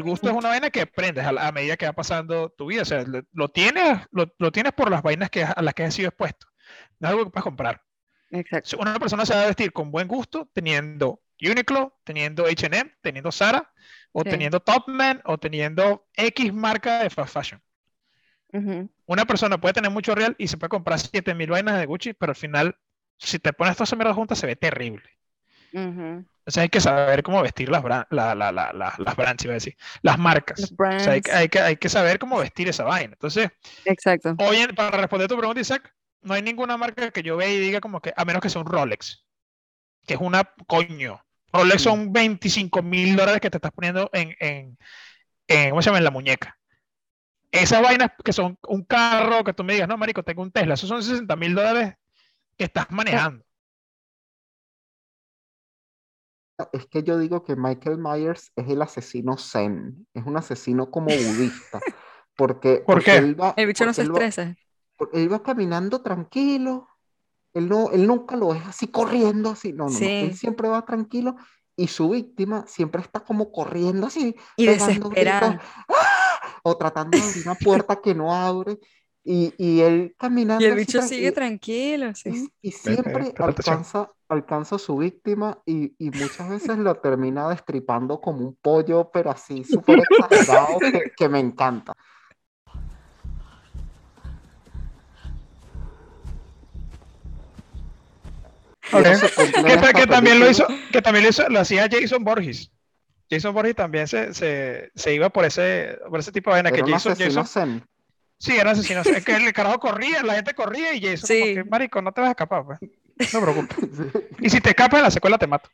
el gusto es una vaina que aprendes a, a medida que va pasando tu vida. O sea, lo, lo tienes, lo, lo tienes por las vainas que, a las que has sido expuesto. No es algo que puedes comprar. Exacto. Una persona se va a vestir con buen gusto teniendo Uniqlo, teniendo H&M, teniendo Zara, o Sí. teniendo Topman, o teniendo X marca de fast fashion. Ujú. Una persona puede tener mucho real y se puede comprar 7000 vainas de Gucci, pero al final, si te pones todas esas mierdas juntas, se ve terrible. Ujú. Entonces hay que saber cómo vestir las, bran- la- la- la- la- las brands, iba a decir, las marcas. Los O sea, hay, que- brands. hay que, hay que saber cómo vestir esa vaina. Entonces, Exacto. hoy, en- para responder tu pregunta, Isaac, no hay ninguna marca que yo vea y diga como que, a menos que sea un Rolex, que es una coño. Rolex son 25 mil dólares que te estás poniendo en, en, en, ¿cómo se llama? En la muñeca. Esas vainas que son un carro, que tú me digas, no, marico, tengo un Tesla, esos son 60 mil dólares que estás manejando. Es que yo digo que Michael Myers es el asesino zen, es un asesino como budista, porque, ¿Por porque qué? él va, El bicho no se él va- porque él va caminando tranquilo, él, no, él nunca lo es así corriendo, así, no, no, no, él Sí. siempre va tranquilo y su víctima siempre está como corriendo así, Y desesperada. gritos, ¡ah! o tratando de abrir una puerta que no abre, y, y él caminando Y el bicho sigue y- tranquilo, y, sí. y siempre presta atención. alcanza, alcanza a su víctima y, y muchas veces lo termina destripando como un pollo, pero así súper exagerado que, que me encanta. Y Ok. eso se cumple en Que, ta- que también lo hizo, que también lo hizo, lo hacía Jason Borges. Jason Borges también se, se, se iba por ese, por ese tipo de vaina que Era Jason, Jason-. Sí, era asesino. Es que el carajo corría, la gente corría y Jason como Sí. que, marico, no te vas a escapar, pues. No te preocupes. Y si te escapas en la secuela te mato.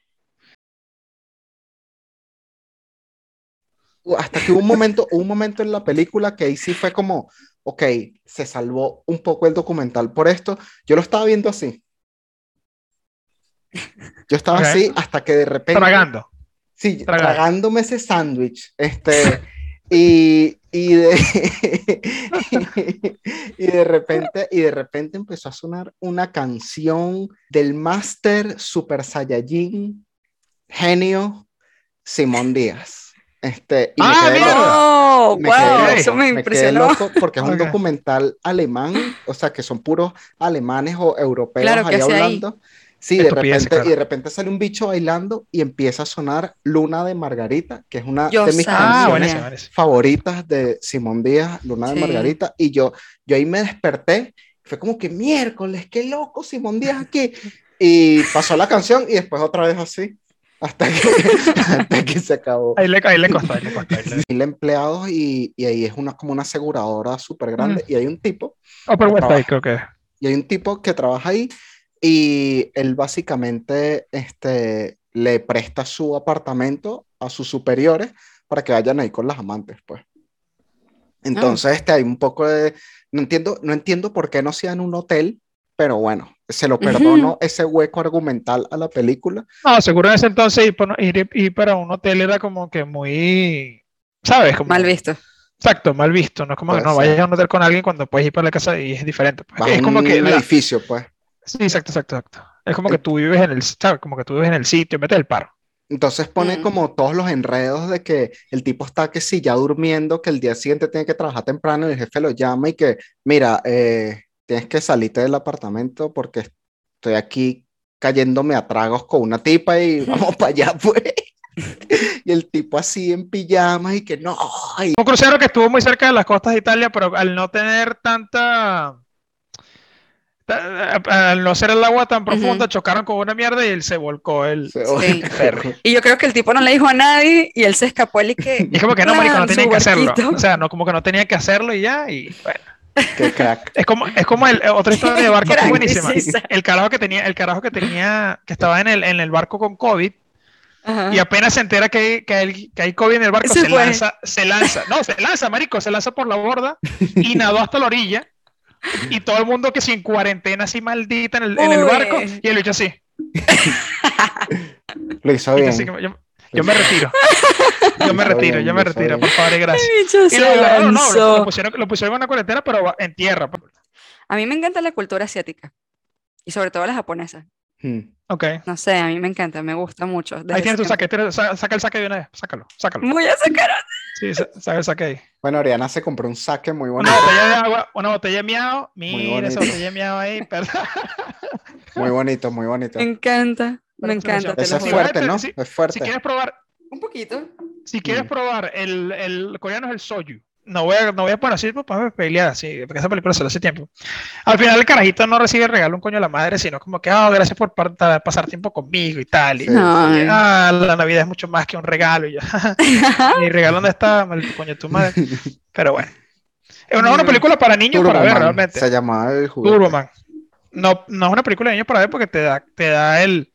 Hasta que hubo un momento, un momento en la película que ahí sí fue como, ok, se salvó un poco el documental por esto. Yo lo estaba viendo así. Yo estaba así hasta que de repente. Tragando. Sí, tragándome ese sándwich. Este, y, y, de, y de repente, y de repente empezó a sonar una canción del Master Super Saiyajin genio Simón Díaz. Este, y me Ah, quedé mira. loco. ¡Oh! Me wow, quedé loco, eso me me quedé impresionó. loco porque es un documental alemán, o sea, que son puros alemanes o europeos Claro, ¿qué ahí hace ahí? Sí, de repente, claro. y de repente sale un bicho bailando y empieza a sonar Luna de Margarita, que es una Yo de mis sabía. Ah, canciones favoritas de Simón Díaz, Luna de Sí. Margarita, y yo, yo ahí me desperté, fue como que miércoles, qué loco Simón Díaz aquí, y pasó la canción y después otra vez así, hasta que, hasta que se acabó. Ahí le, ahí le costó, ahí le costó. ahí le- Mil empleados y, y ahí es una, como una aseguradora súper grande, y hay un tipo Upper West trabaja. creo que. y hay un tipo que trabaja ahí y él básicamente este, le presta su apartamento a sus superiores para que vayan ahí con las amantes, pues. Entonces, este, hay un poco de... No entiendo, no entiendo por qué no sea en un hotel, pero bueno, se lo perdono ese hueco argumental a la película. No, seguro en ese entonces ir, ir, ir para un hotel era como que muy. ¿Sabes? Como, Mal visto. Exacto, mal visto. No es como que Puede no ser. vayas a un hotel con alguien cuando puedes ir para la casa y es diferente. pues. Es como un que. la- edificio, pues. Sí, exacto, exacto, exacto. Es como que tú vives en el, ¿sabes? Como que tú vives en el sitio, metes el paro. Entonces pone Mm. como todos los enredos de que el tipo está que sí, ya durmiendo, que el día siguiente tiene que trabajar temprano y el jefe lo llama y que, mira, eh, tienes que salirte del apartamento porque estoy aquí cayéndome a tragos con una tipa y vamos para allá, pues. Y el tipo así en pijama y que no, y Un crucero que estuvo muy cerca de las costas de Italia, pero al no tener tanta. Ta- Al no ser el agua tan profunda, chocaron con una mierda y él se volcó el. se- Sí. ferry. Y yo creo que el tipo no le dijo a nadie y él se escapó él y que. Y es como que no, marico, no tenía que hacerlo. O sea, no, como que no tenía que hacerlo y ya, y bueno. qué crack. Es como, es como el, otra historia de barco que es Crack, buenísima. El carajo que tenía, el carajo que tenía, que estaba en el, en el barco con COVID, Ajá. y apenas se entera que hay, que hay, que hay COVID en el barco, Se se lanza, se lanza, no, se lanza, marico, se lanza por la borda y nadó hasta la orilla. Y todo el mundo que sin cuarentena así maldita en el, en el Uy. barco, y el bicho así. Lo hizo bien. así yo, yo me retiro. Yo me retiro, bien, yo me retiro, bien. por favor y gracias. Y lo agarraron, no, lo, lanzó. lo pusieron, lo pusieron en una cuarentena, pero en tierra. pues. A mí me encanta la cultura asiática y sobre todo la japonesa. Hmm. Ok. No sé, a mí me encanta, me gusta mucho. Ahí tienes tu saque. saca el saque de una vez. Sácalo, sácalo. Voy a sacar. Sí, sa- saca el saque ahí. Bueno, Oriana se compró un saque muy bonito. Una botella de agua, una botella de miau. Mira esa botella de miau ahí. perdón. Muy bonito, muy bonito. Me encanta, me encanta. lo es fuerte, ¿no? sí. Es Si fuerte. quieres probar, Un poquito. si quieres Mm. probar el, el coreano es el soju. No voy a, no voy a poner así pues, sí, porque esa película se hace tiempo. Al final el carajito no recibe el regalo un coño a la madre, sino como que, ah, gracias por pasar tiempo conmigo y tal. Y, Sí. No, y, ah, la Navidad es mucho más que un regalo. Y yo, mi regalo dónde está, maldito coño de tu madre. Pero bueno. Es una, una Mm. película para niños para ver Turboman, realmente. Se llamaba el. Turboman. No, no es una película de niños para ver porque te da, te da el,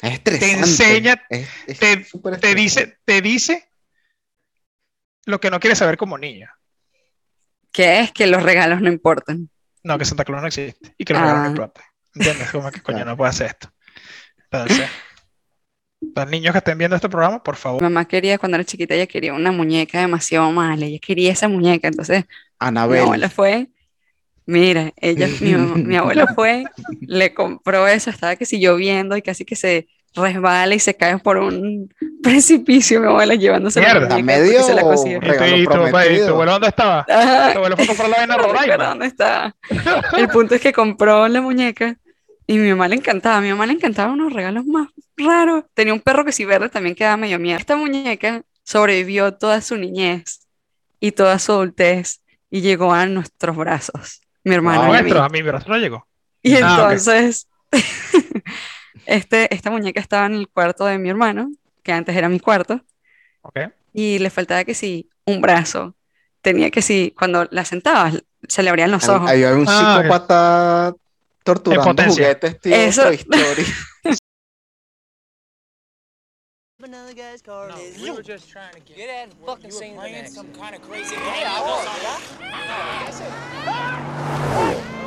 Es estresante. enseña, Es- es te- te dice, te dice lo que no quieres saber como niño. ¿Qué es? Que los regalos no importan. No, que Santa Claus no existe y que los regalos no Ah. importan. ¿Entiendes? Como que coño no puede hacer esto. Entonces, los niños que estén viendo este programa, por favor. Mi mamá quería, cuando era chiquita, ella quería una muñeca demasiado mala. Ella quería esa muñeca. Entonces, mi Anabel. abuela fue. Mira, ella, mi, mamá- mi abuela fue, le compró eso, estaba que si lloviendo y casi que se resbala y se cae por un precipicio, mi abuela llevándose la Mierda. muñeca porque se la Medio- consiguió. ¿Y tu, abuelo dónde estaba? Tu abuelo fue a comprar la No Roraima. dónde estaba. El punto es que compró la muñeca y mi mamá le encantaba. A mi mamá le encantaban unos regalos más raros. Tenía un perro que si verde también quedaba medio miedo. Esta muñeca sobrevivió toda su niñez y toda su adultez y llegó a nuestros brazos, mi hermano y a mí. A mi brazo no llegó. Y Ah, entonces, este, esta muñeca estaba en el cuarto de mi hermano, que antes era mi cuarto, ¿Ok? y le faltaba que sí, un brazo. Tenía que sí, cuando la sentabas, se le abrían los ojos. Ahí hay un Ah, psicópata torturando potencia. juguetes, tío. Eso- Story. Another guy's car No, is we were just trying to get. Get you were- fucking scene playing next. some kind of crazy. Yeah, I was.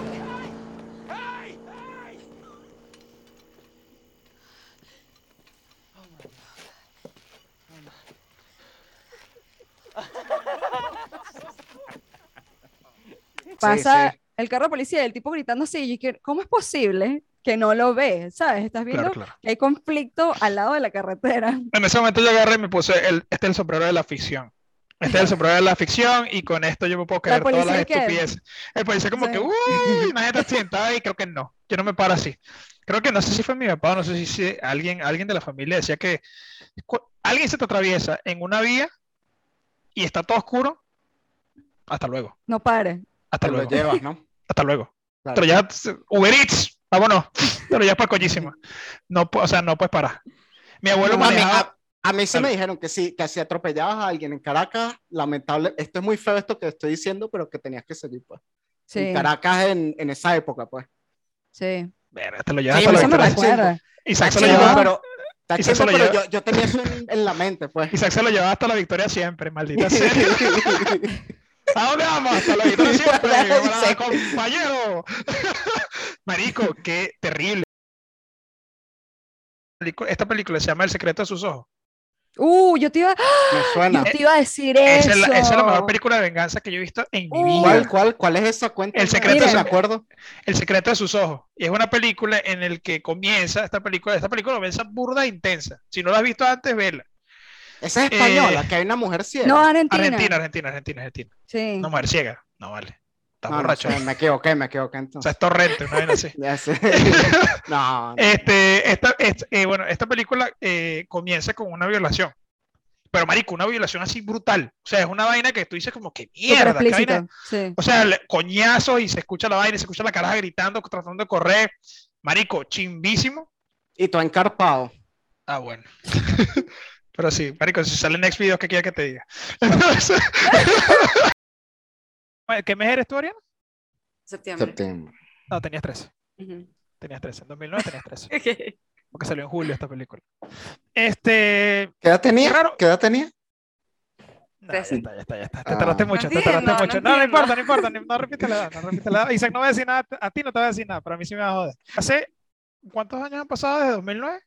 Pasa sí. el carro de policía y el tipo gritando así, y ¿cómo es posible que no lo ves? ¿Sabes? Estás viendo Claro, claro. que hay conflicto al lado de la carretera. En ese momento yo agarré y me puse el, este es el sombrero de la ficción. Este es el sombrero de la ficción y con esto yo me puedo creer todas las estupideces. El policía como Sí. que, uy, una gente sentada y creo que no. Yo no me paro así. Creo que no sé si fue mi papá no sé si, si alguien, alguien de la familia decía que alguien se te atraviesa en una vía y está todo oscuro. Hasta luego. No pare. Hasta Te lo luego. llevas, ¿no? Hasta luego. Claro. Pero ya, Uber Eats, vámonos. Pero ya para coñísima. No, o sea, no puedes parar. Mi abuelo a, mí, manejaba. a- a mí sí Dale. me dijeron que sí, que si atropellabas a alguien en Caracas, lamentable, esto es muy feo esto que estoy diciendo, pero que tenías que seguir, pues. Sí, En Caracas en, en esa época, pues. sí. Verga, te lo llevas Sí, hasta recuerda. Isaac se lo llevaba. pero, está Isaac se lo pero lleva- yo, yo tenía eso en, en la mente, pues. Isaac se lo llevaba hasta la victoria siempre, maldita sea. ¿A dónde vamos? Hasta la victoria siempre, compañero. Marico, qué terrible. Esta película se llama El secreto de sus ojos. Uh, yo te iba, me suena. yo te iba a decir Esa eso. es, la, esa es la mejor película de venganza que yo he visto en mi Uh. vida. ¿Cuál, cuál, ¿Cuál es esa cuenta? El secreto de- me acuerdo. El secreto de sus ojos. Y es una película en el que comienza esta película. Esta película comienza burda e intensa. Si no la has visto antes, vela. Esa es española, Eh, que hay una mujer ciega. No, Argentina. Argentina, Argentina, Argentina, Argentina. Sí. No, mujer ciega. No vale. Estás No, no borracho. sé, me equivoqué, me equivoqué O entonces. sea, es torrente, una vaina así. Ya sé. no, no. Este, esta, est- eh, bueno, esta película eh, comienza con una violación. Pero, marico, una violación así brutal. O sea, es una vaina que tú dices como que mierda, qué vaina. Sí. O sea, coñazos y se escucha la vaina, y se escucha la caraja gritando, tratando de correr. Marico, chimbísimo. Y tú encarpado. Ah, bueno. Pero sí, marico, si sale next video, ¿qué quieres que te diga? ¿Qué mes eres tú, Ariana? Septiembre. Septiembre. No, tenías 13. Ujú. Tenías 13. En 2009 tenías 13. Ok. Porque salió en julio esta película. Este. ¿Qué edad tenía? Raro. ¿Qué edad tenía? No, ya está, ya está, ya está. Te Ah. tardaste No mucho, te entiendo, tardaste no mucho. No, no importa, no importa, no repite la edad, no repite la edad. Isaac, no voy a decir nada, a ti no te voy a decir nada, pero a mí sí me va a joder. ¿Hace cuántos años han pasado desde 2009?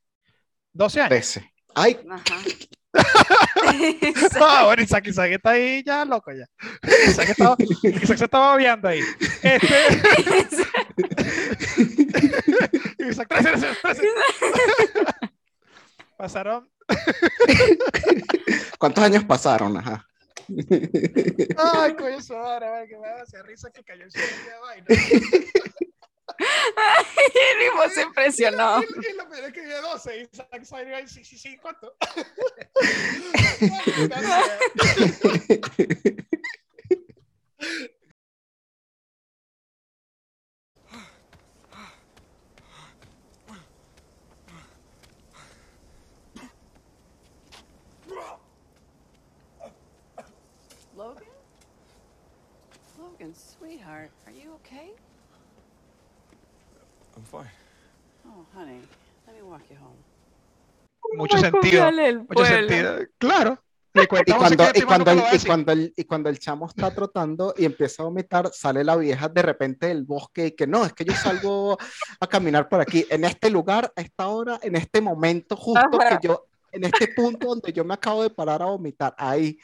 12 años. 13. Ay, Ajá. No, bueno, Isaac, Isaac está ahí ya loco ya. Isaac, estaba, Isaac se estaba obviando ahí. Este, Isaac, tres escenas. Pasaron. ¿Cuántos años pasaron? Ajá. Ay, coño, vale, que me da hacer risa que cayó el cielo de vaina. El mismo se impresionó. Y, y, y lo peor es que dio 12 y Isaac salió sí, sí, sí, ¿cuánto? Logan? Logan, sweetheart, are you okay? Fine. Oh, honey, let me walk you home. Mucho sentido. Mucho sentido. Claro. Y cuando, y, cuando el, el, y, cuando el, y cuando el chamo está trotando y empieza a vomitar, sale la vieja de repente del bosque y que no, es que yo salgo a caminar por aquí, en este lugar, a esta hora, en este momento justo Ajá. que yo, en este punto donde yo me acabo de parar a vomitar, ahí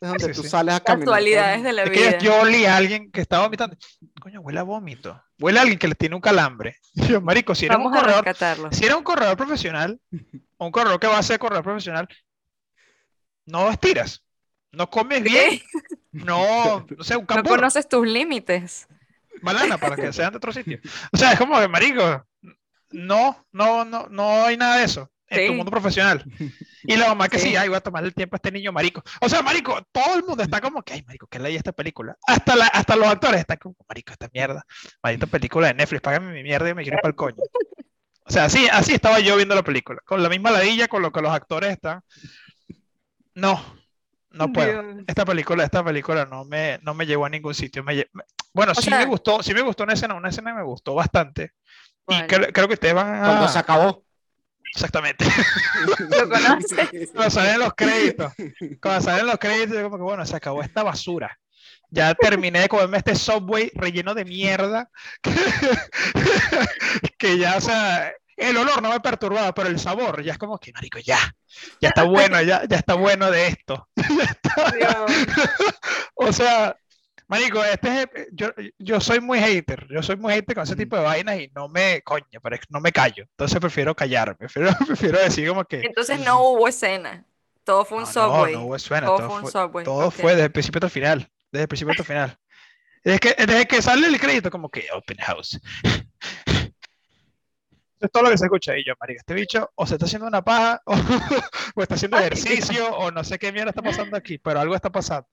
es donde Sí, tú sí. sales a caminar. Casualidades de la Es que yo olí a alguien que estaba vomitando. Coño, huele a vómito. Huele a alguien que le tiene un calambre. Yo, marico, si eres un Vamos corredor, si eres un corredor profesional, o un corredor que va a ser corredor profesional, no estiras. No comes bien. No, no sé, un No conoces tus límites. banana para que sean de otro sitio. O sea, es como que, marico, no, no, no, no hay nada de eso en tu Sí. mundo profesional. Y la mamá que sí, Sí. ay, voy a tomar el tiempo a este niño marico. O sea, marico, todo el mundo está como que, ay, marico, ¿qué leí esta película? Hasta, la, hasta los actores están como, marico, esta mierda. Maldita película de Netflix, págame mi mierda y me quiero para el coño. O sea, así, así estaba yo viendo la película, con la misma ladilla, con lo que los actores están. No, no puedo. Dios. Esta película, esta película no me, no me llevó a ningún sitio. me lle- me- bueno, sí me sea- gustó, sí me gustó una escena, una escena que me gustó bastante. Y ¿Cuál? creo, creo que ustedes van a... Cuando se acabó. Exactamente. ¿Lo conoces? Cuando salen los créditos. Cuando salen los créditos, como que bueno, se acabó esta basura. Ya terminé de comerme este Subway relleno de mierda. que ya, o sea, el olor no me perturbaba, pero el sabor ya es como que, marico, ya. Ya está bueno, ya, ya está bueno de esto. O sea, marico, este es, yo, yo soy muy hater, yo soy muy hater con ese tipo de vainas y no me, coño, pero no me callo. Entonces prefiero callarme, prefiero, prefiero decir como que... Entonces no hubo escena. Todo fue un No, subway. No, no hubo escena, todo, todo, fue un subway. todo ok. fue desde el principio hasta el final. Desde el principio hasta el final. Desde que, desde que sale el crédito, como que open house. Eso es todo lo que se escucha. Y yo, marica, este bicho o se está haciendo una paja, o, o está haciendo ejercicio, o no sé qué mierda está pasando aquí, pero algo está pasando.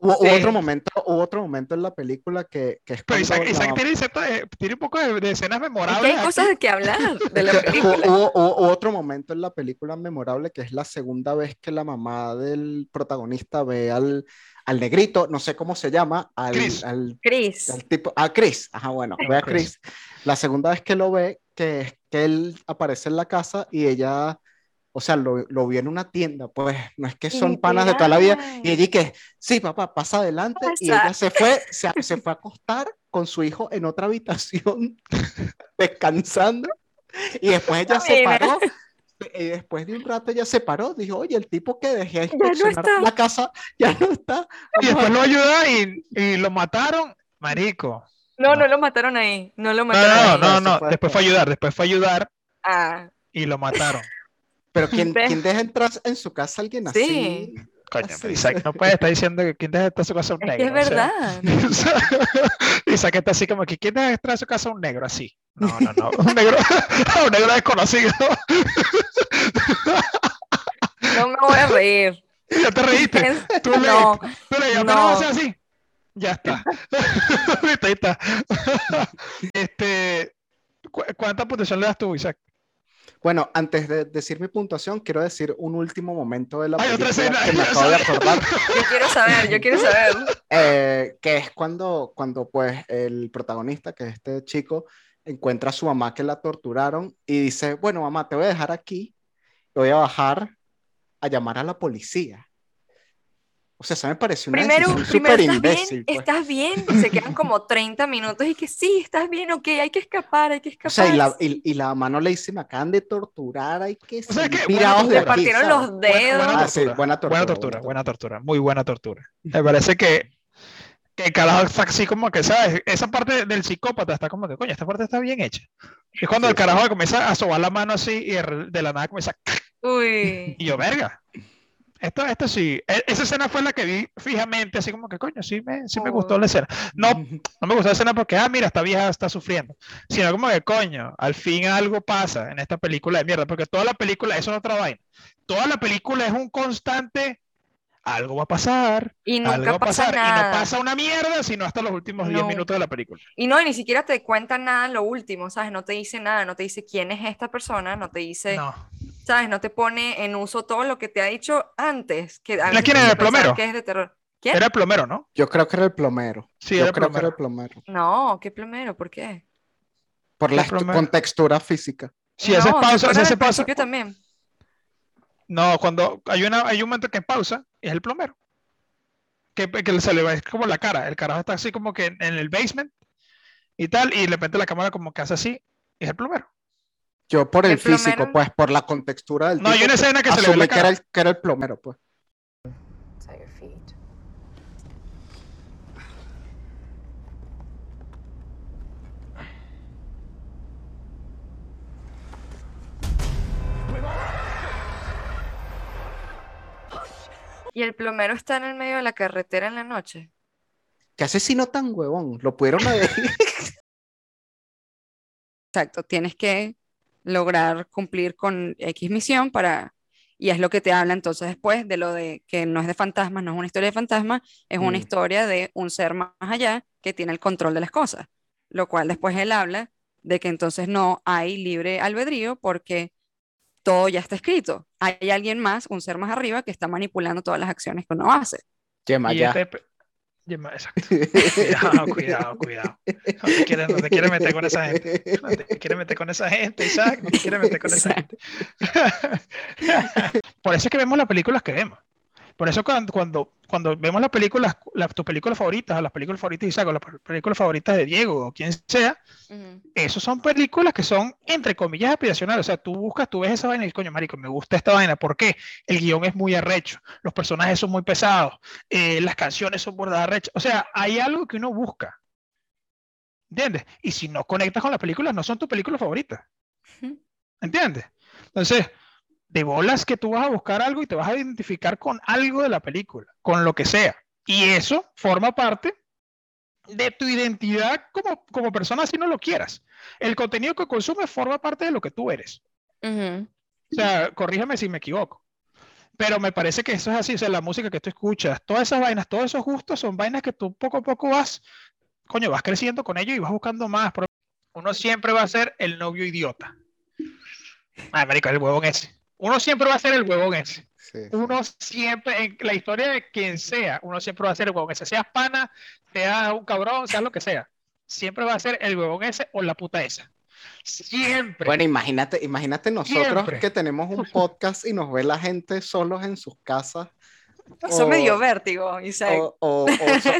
Hubo, hubo otro momento, hubo otro momento en la película que, que es Pero Isaac, la Isaac mamá- tiene, cierto- eh, tiene un poco de, de escenas memorables. hay aquí. cosas de que hablar de la que película. hubo, hubo- hubo otro momento en la película memorable que es la segunda vez que la mamá del protagonista ve al, al negrito, no sé cómo se llama, al, Chris. al, Chris. al tipo, a Chris, ajá, bueno, ve a. Chris. La segunda vez que lo ve, que es que él aparece en la casa y ella, o sea, lo, lo vio en una tienda, pues no es que son panas de toda la vida, y ella que, sí, papá, pasa adelante, y ella Pasa. se fue, se, se fue a acostar con su hijo en otra habitación, descansando, y después ella se Mira. paró, y después de un rato ella se paró, dijo, oye, el tipo que dejé no inspeccionar está. la casa ya no está. Y después lo ayuda y, y lo mataron. Marico. No, no No. lo mataron ahí. No lo No, mataron no, ahí. no, no. Después fue a ayudar, después fue a ayudar Ah, y lo mataron. Pero ¿quién, quién deja entrar en su casa a alguien así? Sí. Coño, Así. pero Isaac no puede estar diciendo que quién deja entrar a su casa un es negro. que es sea, verdad. o sea, Isaac está así como que quién deja entrar a su casa un negro así. No, no, no. Un negro, un negro desconocido. No me voy a reír. ya te reíste. Tú le, No, tú le ya no. así. Ya está. Viste, Ahí está. este, ¿cu- ¿Cuánta puntuación le das tú, Isaac? Bueno, antes de decir mi puntuación, quiero decir un último momento de la Hay otra película escena, que me acabo de acordar, yo quiero saber, yo quiero saber. eh, que es cuando, cuando pues el protagonista, que es este chico, encuentra a su mamá que la torturaron y dice, bueno, mamá, te voy a dejar aquí, voy a bajar a llamar a la policía. O sea, eso me pareció una Primero, súper ¿estás bien? imbécil. pues. ¿Estás bien? Se quedan como 30 minutos y que sí, estás bien, ok, hay que escapar, hay que O escapar. sea, y la, y, y la mamá no le dice, me acan de torturar, hay que O sea, que buena Le tortura. aquí", partieron los Buena- dedos. buena Ah, sí, buena tortura, Buena buena tortura, buena tortura, muy buena tortura. Me parece que, Que el carajo está así como que, ¿sabes? Esa parte del psicópata está como que, coño, esta parte está bien hecha. Es cuando el carajo comienza a sobar la mano así y de la nada comienza. Uy. Y yo, verga. Esto, esto sí. E- Esa escena fue la que vi fijamente, así como que, coño, sí me, sí me gustó la escena. No, no me gustó la escena porque, ah, mira, esta vieja está sufriendo. Sino como que, coño, al fin algo pasa en esta película de mierda. Porque toda la película, eso es otra vaina. Toda la película es un constante. Algo va a pasar. Y algo va nunca a pasa pasar. Y nada. no pasa una mierda, sino hasta los últimos 10 No. minutos de la película. Y no, y ni siquiera te cuentan nada en lo último, ¿sabes? No te dice nada, no te dice quién es esta persona, no te dice, No. ¿sabes? No te pone en uso todo lo que te ha dicho antes. Que a ¿Era veces quién era el plomero? que es de terror. ¿Quién? Era el plomero, ¿no? Yo creo que era el plomero. Sí, Yo era el creo que era plomero. el plomero. No, ¿qué plomero? ¿Por qué? Por la plomero. contextura física. Si ese no, pausa, si fuera si ese al pausa. también. No, cuando hay, una, hay un momento que pausa, es el plomero. Que, que se le va es como la cara. El carajo está así como que en, en el basement y tal, y de repente la cámara como que hace así, es el plomero. Yo por el, El físico, plomero- pues por la contextura del No, hay una escena que se le ve la que era, cara. el, que era el plomero, pues. Y el plomero está en el medio de la carretera en la noche. Qué asesino tan huevón. Lo pudieron haber. Exacto, tienes que lograr cumplir con X misión para... Y es lo que te habla entonces después de lo de que no es de fantasmas, no es una historia de fantasmas, es una Mm. historia de un ser más allá que tiene el control de las cosas. Lo cual después él habla de que entonces no hay libre albedrío porque todo ya está escrito. Hay alguien más, un ser más arriba, que está manipulando todas las acciones que uno hace. Yema, Y ya. este Yema, exacto. Cuidado, cuidado, cuidado. No te quieres, no te quieres meter con esa gente. No te quieres meter con esa gente, Isaac. No te quieres meter con esa gente. Por eso es que vemos las películas que vemos. Por eso cuando, cuando, cuando vemos las películas, las, tus películas favoritas, o las películas favoritas de Isaac, o las películas favoritas de Diego, o quien sea, esos son películas que son, entre comillas, aspiracionales. O sea, tú buscas, tú ves esa vaina y dices, coño, marico, me gusta esta vaina. ¿Por qué? El guion es muy arrecho, los personajes son muy pesados, eh, las canciones son bordadas arrechas. O sea, hay algo que uno busca. ¿Entiendes? Y si no conectas con las películas, no son tus películas favoritas. ¿Entiendes? Entonces, de bolas que tú vas a buscar algo y te vas a identificar con algo de la película, con lo que sea. Y eso forma parte de tu identidad como, como persona si no lo quieras. El contenido que consumes forma parte de lo que tú eres. O sea, corrígeme si me equivoco. Pero me parece que eso es así, o sea, la música que tú escuchas, todas esas vainas, todos esos gustos son vainas que tú poco a poco vas, coño, vas creciendo con ello y vas buscando más. Uno siempre va a ser el novio idiota. Ay, marico, el huevón ese. Uno siempre va a ser el huevón ese. Sí. Uno siempre, en la historia de quien sea, uno siempre va a ser el huevón ese. Seas pana, seas un cabrón, seas lo que sea. Siempre va a ser el huevón ese o la puta esa. Siempre. Bueno, imagínate, imagínate nosotros Siempre. que tenemos un podcast y nos ve la gente solos en sus casas. Eso o- me dio vértigo, Isaac. O, o-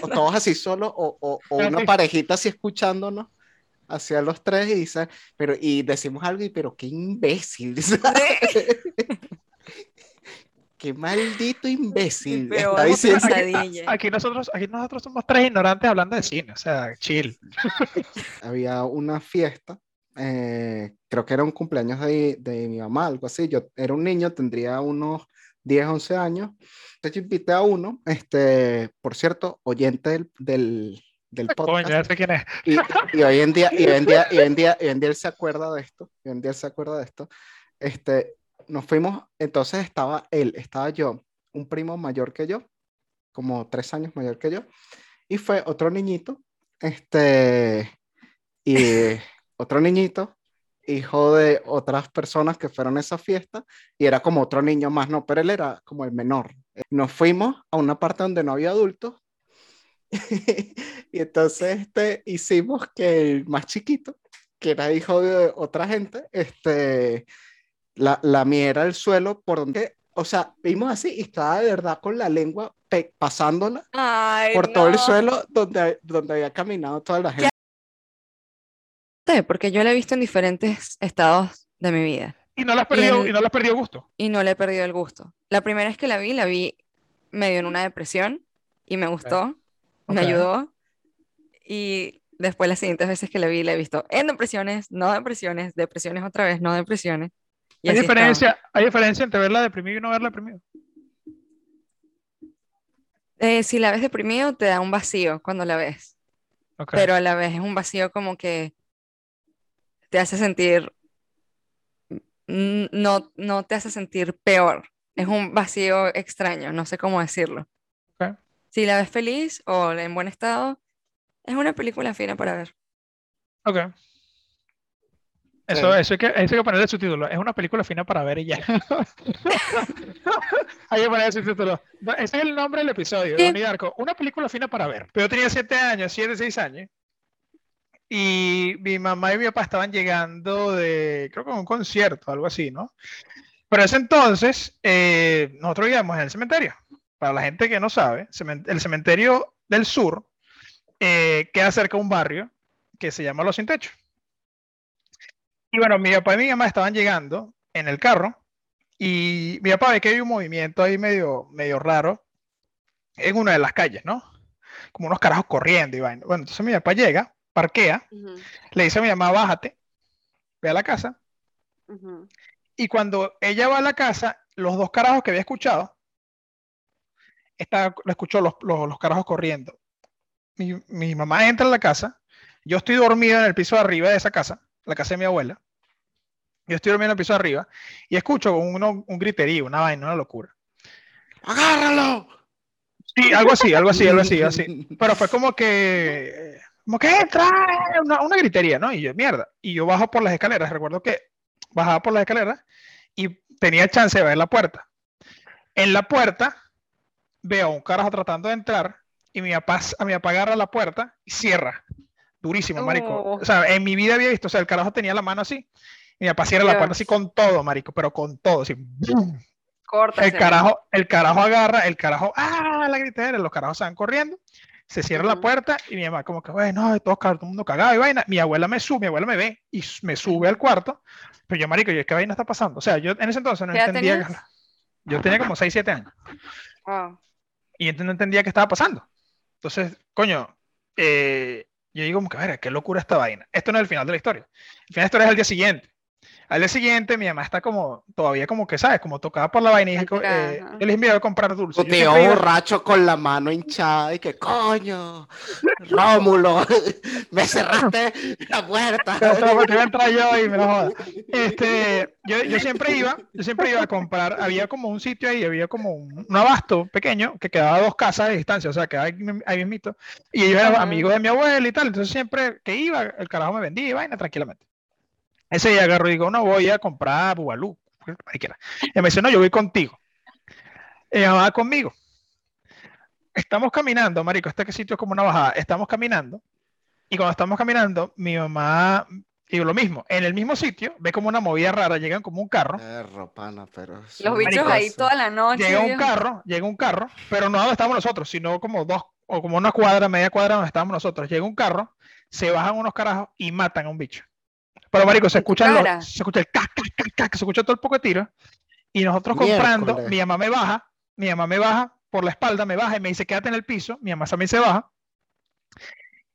o todos así solos, o, o- o una parejita así escuchándonos hacia los tres y dice, pero, y decimos algo y pero qué imbécil. qué maldito imbécil. Está diciendo. Aquí nosotros, aquí nosotros somos tres ignorantes hablando de cine, o sea, chill. había una fiesta, eh, creo que era un cumpleaños de, de mi mamá, algo así. Yo era un niño, tendría unos 10, 11 años. Entonces yo invité a uno, este, por cierto, oyente del, del, del podcast. quién es. Y, y hoy en día, y hoy en día, y hoy en día, y hoy en día él se acuerda de esto. Y hoy en día él se acuerda de esto. Este, nos fuimos, entonces estaba él, estaba yo, un primo mayor que yo, como tres años mayor que yo, y fue otro niñito, este, y otro niñito, hijo de otras personas que fueron a esa fiesta, y era como otro niño más, no, pero él era como el menor. Nos fuimos a una parte donde no había adultos, y entonces este, hicimos que el más chiquito, que era hijo de otra gente, este, la, lamiera el suelo por donde, o sea, vimos así y estaba de verdad con la lengua pe- pasándola Ay, por todo el no. suelo donde, donde había caminado toda la gente. Sí, porque yo la he visto en diferentes estados de mi vida Y no le has perdido, el- y no le has perdido gusto. y no le he perdido el gusto. La primera vez que la vi, la vi medio en una depresión y me gustó, me ayudó. Y después las siguientes veces que la vi, la he visto en depresiones, no depresiones, depresiones otra vez, no depresiones. Y ¿Hay estaba. diferencia, ¿Hay diferencia entre verla deprimido y no verla deprimido? Eh, si la ves deprimido, te da un vacío cuando la ves, pero a la vez es un vacío como que te hace sentir, no, no te hace sentir peor, es un vacío extraño, no sé cómo decirlo. Si la ves feliz o en buen estado, es una película fina para ver. Ok. Eso, eso, hay que, eso hay que ponerle subtítulo. Es una película fina para ver y ya. hay que ponerle subtítulo. No, Ese es el nombre del episodio. Sí. Donnie Darko. Una película fina para ver. Pero yo tenía 7 años, 7, 6 años. Y mi mamá y mi papá estaban llegando de, creo que un concierto, algo así, ¿no? Pero ese entonces, eh, nosotros vivíamos en el cementerio. Para la gente que no sabe, el cementerio del sur eh, queda cerca de un barrio que se llama Los Sin Techo. Y bueno, mi papá y mi mamá estaban llegando en el carro y mi papá ve que hay un movimiento ahí medio, medio raro en una de las calles, ¿no? Como unos carajos corriendo y vaina. Bueno, entonces mi papá llega, parquea, le dice a mi mamá, bájate, ve a la casa. Y cuando ella va a la casa, los dos carajos que había escuchado, está, lo escuchó los, los, los carajos corriendo. Mi, mi mamá entra a la casa, yo estoy dormido en el piso de arriba de esa casa, la casa de mi abuela. Yo estoy durmiendo en el piso de arriba y escucho uno- un griterío, una vaina, una locura. ¡Agárralo! Sí, algo así, algo así, algo así, así. Pero fue como que, como que entra, una, una gritería, ¿no? Y yo, mierda. Y yo bajo por las escaleras. Recuerdo que bajaba por las escaleras y tenía chance de ver la puerta. En la puerta veo a un carajo tratando de entrar y mi papá, a mi papá agarra la puerta y cierra. Durísimo, marico. Oh. O sea, en mi vida había visto, o sea, el carajo tenía la mano así. Y mi papá cierra la puerta así Dios. con todo, marico, pero con todo, así. ¡bum! Corta. El carajo, el carajo agarra, el carajo, ¡ah! La gritera, los carajos se van corriendo, se cierra la Ujú. puerta y mi mamá, como que, bueno, todo, todo el mundo cagado y vaina. Mi abuela me sube, mi abuela me ve y me sube al cuarto. Pero yo, marico, yo, ¿qué vaina está pasando? O sea, yo en ese entonces no ¿Qué edad entendía. tenías? Yo tenía como 6, 7 años Wow. Y entonces no entendía qué estaba pasando. Entonces, coño, eh, yo digo, como que, "Verga, qué locura esta vaina. Esto no es el final de la historia. El final de la historia es el día siguiente. Al día siguiente, mi mamá está como, todavía como que, ¿sabes? Como tocada por la vaina y dije, eh, ajá. yo le dije, mira, voy a comprar dulce. Tu Yo tío siempre iba- borracho con la mano hinchada y que coño, Rómulo, me cerraste la puerta. Te voy a entrar yo y me lo jodas. Este, yo, yo siempre iba, yo siempre iba a comprar, había como un sitio ahí, había como un, un abasto pequeño que quedaba a dos casas de distancia, o sea, quedaba ahí, ahí mismito. Y ellos eran amigos de mi abuela y tal, entonces siempre que iba, el carajo me vendía y vaina tranquilamente. Ese día agarro y digo, no voy a comprar bubalú. Y me dice, no, yo voy contigo. Ella va conmigo. Estamos caminando, marico, este que sitio es como una bajada. Estamos caminando y cuando estamos caminando, mi mamá, digo lo mismo, en el mismo sitio, ve como una movida rara, llegan como un carro, Perro, pana, pero Los bichos ahí toda la noche. llega un carro, llega un carro, pero no donde estamos nosotros, sino como dos, o como una cuadra, media cuadra donde estábamos nosotros. Llega un carro, se bajan unos carajos y matan a un bicho. Pero marico, se ¿En tu escuchan los, se escucha el ca, ca, ca, ca, que se escucha todo el poco de tiro. Y nosotros comprando, mi mamá me baja, mi mamá me baja por la espalda, me baja y me dice, quédate en el piso. Mi mamá también se baja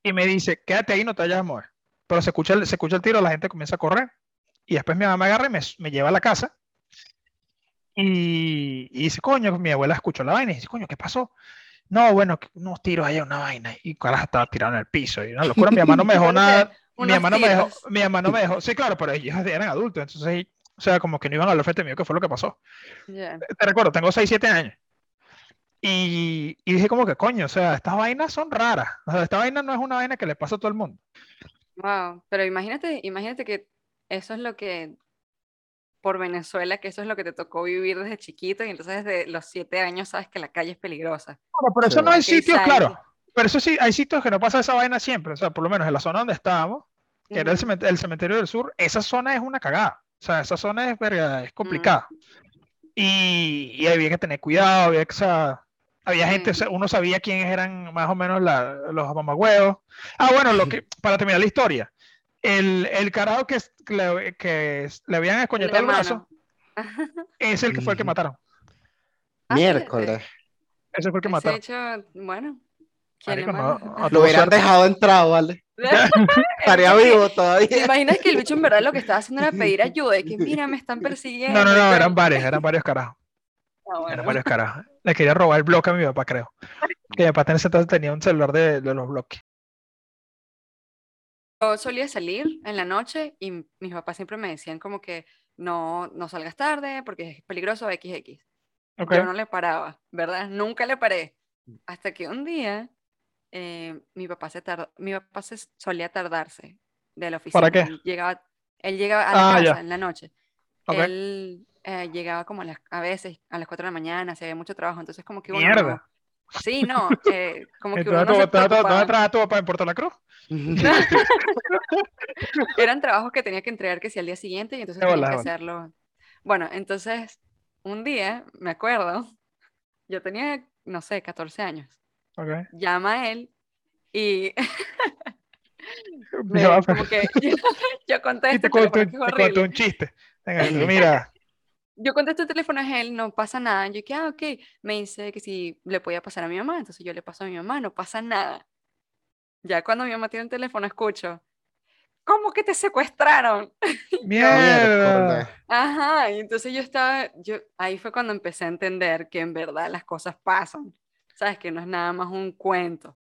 y me dice, quédate ahí, no te vayas a mover. Pero se escucha el, se escucha el tiro, la gente comienza a correr. Y después mi mamá me agarra y me, me lleva a la casa. Y, y dice, coño, mi abuela escuchó la vaina y dice, coño, ¿qué pasó? No, bueno, unos tiros allá, una vaina. Y carajo estaba tirado en el piso. Y una locura, mi mamá no me dejó nada. Mi Unos mamá no me dejó, mi mamá no me dejó. Sí, claro, pero ellos eran adultos, entonces, o sea, como que no iban a hablar frente mío, que fue lo que pasó. Ya. Te recuerdo, tengo 6, 7 años. Y, y dije como que, coño, o sea, estas vainas son raras. O sea, esta vaina no es una vaina que le pasa a todo el mundo. Wow. Pero imagínate, imagínate que eso es lo que por Venezuela, que eso es lo que te tocó vivir desde chiquito y entonces desde los siete años sabes que la calle es peligrosa. Bueno, pero eso Sí. no hay sitios, claro. Pero eso sí, hay sitios que no pasa esa vaina siempre. O sea, por lo menos en la zona donde estábamos, que era el cementerio, el cementerio del sur, esa zona es una cagada. O sea, esa zona es, verga, es complicada. Y, y había que tener cuidado, había que, o sea, había gente, uno sabía quiénes eran más o menos la- los mamagüeos. Ah, bueno, lo que, para terminar la historia, el, el carajo que, que le, que le habían escoñetado el brazo, es el que fue el que Ujú. mataron. Ah. Miércoles. Ese fue el que mataron. hecho, bueno, ¿Quién le Marico, no, Lo hubieran suerte. dejado entrar, ¿vale? Estaría vivo ¿Te todavía. imaginas que el bicho en verdad lo que estaba haciendo era pedir ayuda? Y que mira, me están persiguiendo. No, no, no, eran varios, eran varios carajos. Ah, bueno. Eran varios carajos. Le quería robar el bloque a mi papá, creo. Que mi papá en ese entonces tenía un celular de, de los bloques. Yo solía salir en la noche y mis papás siempre me decían como que no, no salgas tarde porque es peligroso XX. Ok. Yo no le paraba, ¿verdad? Nunca le paré. Hasta que un día eh, mi papá se tardó, mi papá se solía tardarse de la oficina. ¿Para qué? Él llegaba, él llegaba a la Ah, casa ya. en la noche. Ok. Él eh, llegaba como a, las, a veces a las 4 de la mañana, se había mucho trabajo, entonces como que uno Mierda. Sí, no, eh, como que ¿Y uno ¿Dónde no se dónde- dónde- dónde preocupaba. trabaja tu papá en Puerto La Cruz? Eran trabajos que tenía que entregar que si al día siguiente y entonces tenía que hacerlo. Bueno, entonces un día, me acuerdo, yo tenía, no sé, 14 años. Ok. Llama a él y me- papá- como que yo, yo contesto y te cuento horrible. un chiste. Venga, mira, Yo contesto el teléfono es él, no pasa nada. Yo que, ah, ok. Me dice que si le podía pasar a mi mamá, entonces yo le paso a mi mamá, no pasa nada. Ya cuando mi mamá tiene el teléfono, escucho, ¿cómo que te secuestraron? mierda. Ajá, y entonces yo estaba, yo, ahí fue cuando empecé a entender que en verdad las cosas pasan, ¿sabes? Que no es nada más un cuento.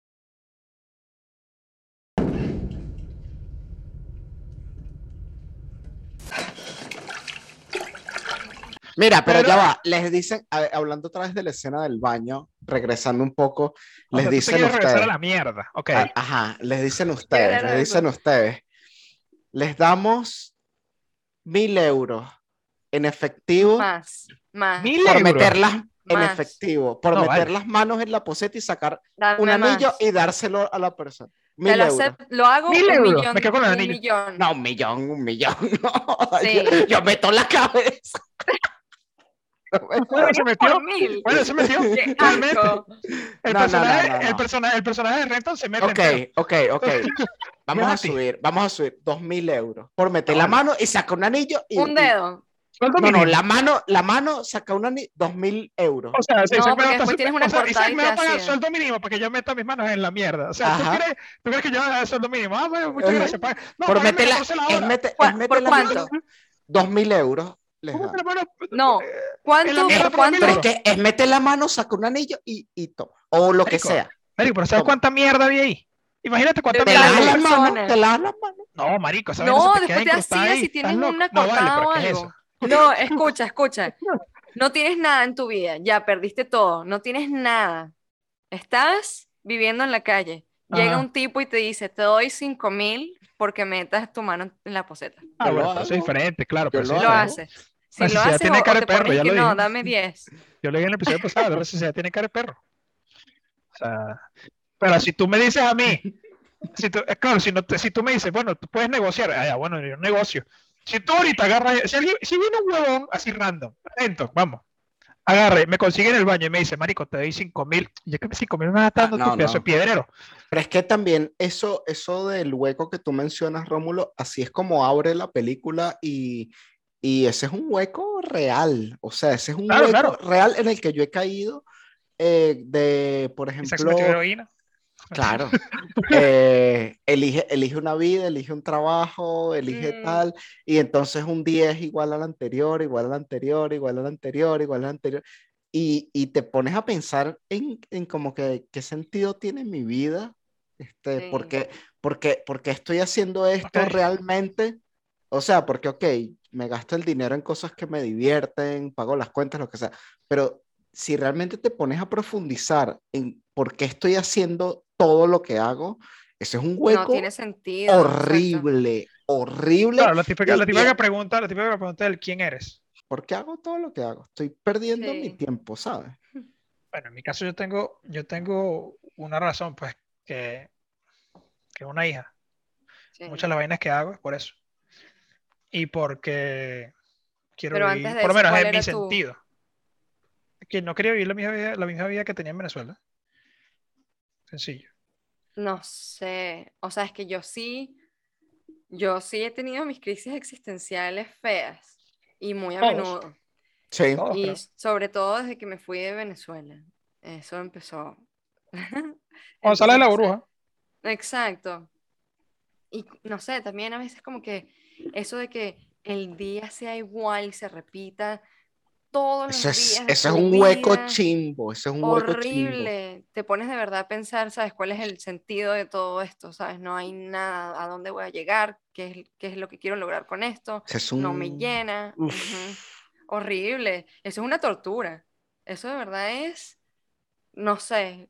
Mira, pero, Pero- ya va, les dicen, a- hablando otra vez de la escena del baño, regresando un poco, O les tú dicen regresar ustedes, a la mierda. Ok. a- ajá, les dicen ustedes, les dicen ustedes, les damos mil euros en efectivo Más, más, Mil por euros. meterlas en Más. efectivo, por No, meter vale. las manos en la poseta y sacar dame un anillo más. y dárselo a la persona. Mil lo, euros. lo hago Mil un euros, millón, me quedo con el un anillo. millón. No, un millón, un millón. No, Sí. yo, yo meto la cabeza. Bueno, se metió. Bueno, se metió. Realmente. El, No, no, personaje, no, no, El, personaje, el personaje de Renton se mete Ok, ok, ok. Vamos a subir, vamos a subir dos mil euros por meter la mano y saca un anillo y Un y- dedo. Sueldo No, no, la mano, la mano saca un anillo, dos mil euros. O sea, si No, me porque va a después pasar- tienes una o sea, cortada Isaac y me te va a pagar sueldo mínimo porque yo meto mis manos en la mierda. O sea, ¿tú crees, ¿tú crees que yo voy a dar sueldo mínimo? Ah, bueno, muchas Ajá. gracias. paga- No, por págame meter la, 14 la es hora. mete- ¿Cuá- es meter por la cuánto? mano, dos mil euros les ¿Cómo da. que la mano? No, Eh, ¿Cuánto? mierda ¿Por por cuánto? Pero es que es meter la mano, saca un anillo y, y toma. O lo que Marico, sea. Marico, pero ¿sabes Toma. cuánta mierda había ahí? Imagínate cuánta Te mierda lavas las manos, te las manos. No, marico, esa No, te después te ahí. si tienes una No vale, cortada o ¿qué es algo. eso? No, escucha, escucha. No tienes nada en tu vida, ya perdiste todo, no tienes nada. Estás viviendo en la calle. Llega Ajá. un tipo y te dice, te doy cinco mil porque metas tu mano en la poseta. Ah, lo pero eso es hago. diferente, claro. Pero eso lo Lo haces. Si lo haces tiene o, cara o de te perro, pones ya que lo no, dije. dame 10. Yo leí en el episodio pasado, la sociedad tiene cara de perro. O sea, pero si tú me dices a mí, si tú, es claro, si, no te- si tú me dices, bueno, tú puedes negociar, ah, ya, bueno, yo negocio. Si tú ahorita agarras, si, alguien, si viene un huevón así random, entonces, vamos, agarre, me consigue en el baño y me dice, marico, te doy 5 mil, y es que 5 mil me vas a estar Ah, dando no, tu pedazo de no. piedrero. Pero es que también eso, eso del hueco que tú mencionas, Rómulo, así es como abre la película y, y ese es un hueco real. O sea, ese es un Claro, hueco claro. real en el que yo he caído eh, de, por ejemplo. Claro. Eh, elige, elige una vida, elige un trabajo, elige Mm. tal, y entonces un día es igual al anterior, igual al anterior, igual al anterior, igual al anterior, y, y te pones a pensar en, en como que qué sentido tiene mi vida, este, Sí. porque, porque, porque estoy haciendo esto realmente, o sea, porque, ok, me gasto el dinero en cosas que me divierten, pago las cuentas, lo que sea, pero si realmente te pones a profundizar en por qué estoy haciendo todo lo que hago, ese es un No hueco tiene sentido. exacto. horrible, horrible. Claro, la típica, Y- la típica y- pregunta, la típica pregunta del quién eres. ¿Por qué hago todo lo que hago? Estoy perdiendo mi Sí. tiempo, ¿sabes? Bueno, en mi caso yo tengo, yo tengo una razón, pues, que, que una hija. Sí. Muchas de las vainas que hago es por eso. Y porque quiero Pero vivir, antes de por lo eso, menos ¿cuál en mi tu- sentido. Que no quería vivir la misma vida, la misma vida que tenía en Venezuela. Sencillo. No sé, o sea, es que yo sí, yo sí he tenido mis crisis existenciales feas y muy a Todos. menudo. Sí. Todos, Y sobre todo desde que me fui de Venezuela. Eso empezó. Cuando sales de la burbuja. Exacto. Y no sé, también a veces como que eso de que el día sea igual y se repita todos los Eso es, días de eso es un hueco chimbo, eso es un hueco chimbo. horrible. Te pones de verdad a pensar, ¿sabes? ¿Cuál es el sentido de todo esto? ¿Sabes? No hay nada, ¿a dónde voy a llegar? ¿Qué es, qué es lo que quiero lograr con esto? Es No me llena. Horrible. Eso es una tortura. Eso de verdad es, no sé.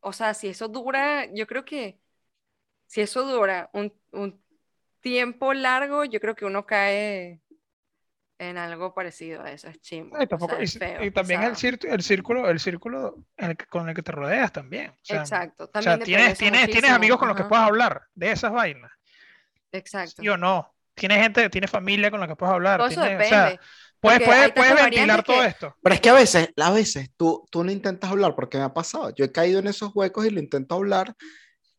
O sea, si eso dura, yo creo que si eso dura un, un tiempo largo, yo creo que uno cae en algo parecido a eso. Es chimbo. No, y, o tampoco- sea, y es feo, y también el, el círculo, el círculo en el que- con el que te rodeas también. O sea, Exacto. o sea, También tienes, tienes, tienes amigos con los que puedas hablar de esas vainas. Exacto. ¿Sí o no? Tienes gente, tienes familia con la que puedes hablar. Todo tienes- o sea, depende. puedes, puedes, puedes ventilar todo que- esto. Pero es que a veces, a veces tú, tú no intentas hablar porque me ha pasado. Yo he caído en esos huecos y lo intento hablar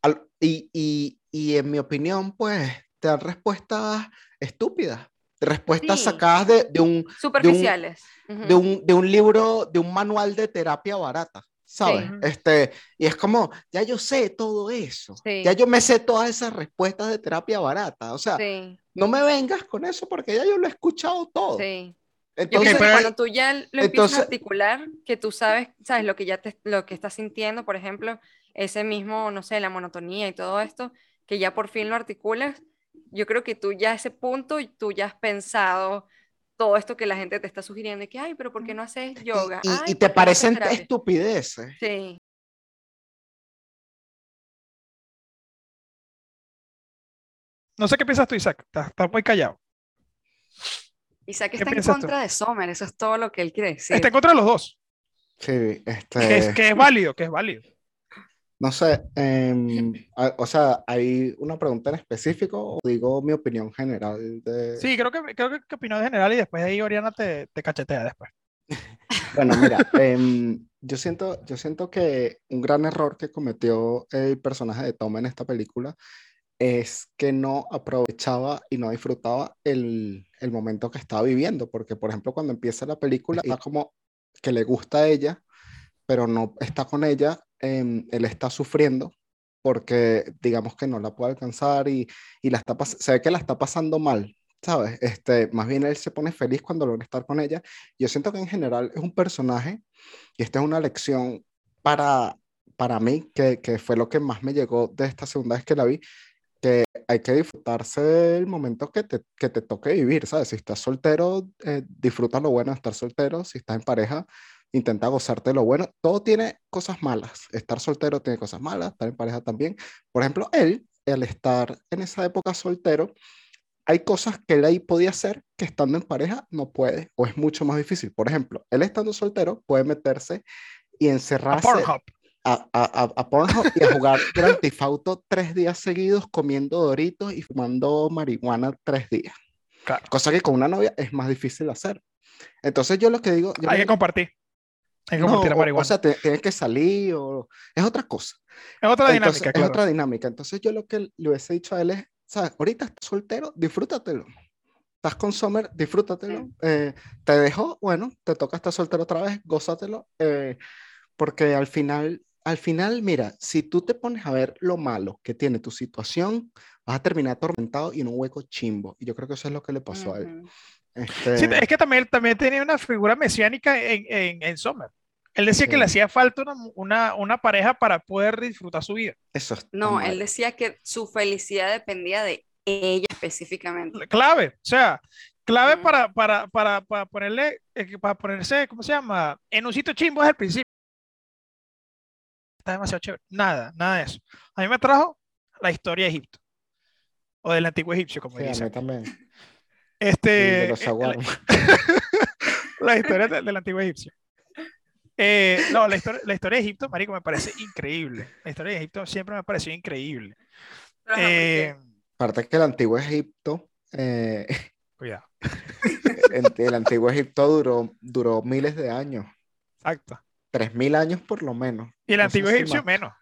al- y, y, y en mi opinión, pues te dan respuestas estúpidas, respuestas Sí. sacadas de, de un, Superficiales. de, un, de un libro, de un manual de terapia barata, ¿sabes? Sí. Este, y es como, ya yo sé todo eso, Sí. ya yo me sé todas esas respuestas de terapia barata, o sea, Sí, no me vengas con eso porque ya yo lo he escuchado todo. Yo Entonces, que pero- cuando tú ya lo empiezas entonces- a articular, que tú sabes, sabes lo que ya te, lo que estás sintiendo, por ejemplo, ese mismo, no sé, la monotonía y todo esto, que ya por fin lo articulas, yo creo que tú ya a ese punto, tú ya has pensado todo esto que la gente te está sugiriendo, y que, ay, pero ¿por qué no haces yoga? y, Ay, y ¿por te no parecen terapia?". estupideces. Sí, No sé qué piensas tú, Isaac. Estás, estás muy callado. Isaac ¿Qué está en tú? contra de Sommer, eso es todo lo que él quiere decir. Está en contra de los dos. Sí, Que este, es, que es válido, que es válido. No sé, a- o sea, ¿hay una pregunta en específico o digo mi opinión general de... Sí, creo que, creo que, en general y después de ahí Oriana te, te cachetea después. Bueno, mira, em, yo siento, yo siento que un gran error que cometió el personaje de Tom en esta película es que no aprovechaba y no disfrutaba el, el momento que estaba viviendo, porque por ejemplo cuando empieza la película, está como que le gusta a ella, pero no está con ella, em, él está sufriendo porque digamos que no la puede alcanzar y, y la está se ve que la está pasando mal, ¿sabes? Este, más bien él se pone feliz cuando logra estar con ella. Yo siento que en general es un personaje y esta es una lección para, para mí, que, que fue lo que más me llegó de esta segunda vez que la vi, que hay que disfrutarse del momento que te, que te toque vivir, ¿sabes? Si estás soltero, eh, disfruta lo bueno de estar soltero, si estás en pareja, intenta gozarte de lo bueno. Todo tiene cosas malas, estar soltero tiene cosas malas, estar en pareja también. Por ejemplo, él, al estar en esa época soltero, hay cosas que él ahí podía hacer que estando en pareja no puede o es mucho más difícil. Por ejemplo, él estando soltero puede meterse y A encerrarse Pornhub. a, a, a, a Pornhub y a jugar Grand Theft Auto tres días seguidos comiendo doritos y fumando marihuana tres días. Claro. Cosa que con una novia es más difícil hacer. Entonces yo lo que digo... yo Hay que compartir. Hay que no, compartir la o- marihuana. o sea, te- tienes que salir o... Es otra cosa. es otra Entonces, dinámica, es claro. otra dinámica. Entonces yo lo que le hubiese dicho a él es, ¿sabes? Ahorita estás soltero, disfrútatelo. Estás con Summer, disfrútatelo. Eh, te dejó, bueno, te toca estar soltero otra vez, gózatelo. eh, porque al final, al final, mira, si tú te pones a ver lo malo que tiene tu situación, vas a terminar atormentado y en un hueco chimbo. Y yo creo que eso es lo que le pasó a él. Este, Sí, es que también, también tenía una figura mesiánica en, en, en Sommer. Él decía que Sí. le hacía falta una, una, una pareja para poder disfrutar su vida. eso No, mal. él decía que su felicidad dependía de ella específicamente. Clave, o sea, clave Ujú. para, para, para, para ponerle, eh, para ponerse, ¿cómo se llama? En un sitio chimbo desde el principio. Está demasiado chévere. Nada, nada de eso. A mí me trajo la historia de Egipto. O del antiguo egipcio, como Sí, a mí dicen. también. Este, de los eh, shawarma. la historia de- del antiguo egipcio. Eh, no, la historia, la historia de Egipto, marico, me parece increíble. La historia de Egipto siempre me increíble. Ajá, ¿por qué? Eh, Aparte que el antiguo Egipto, eh, cuidado. el, el antiguo Egipto duró, duró miles de años, Exacto. tres mil años por lo menos. Y el No antiguo si egipcio más. menos.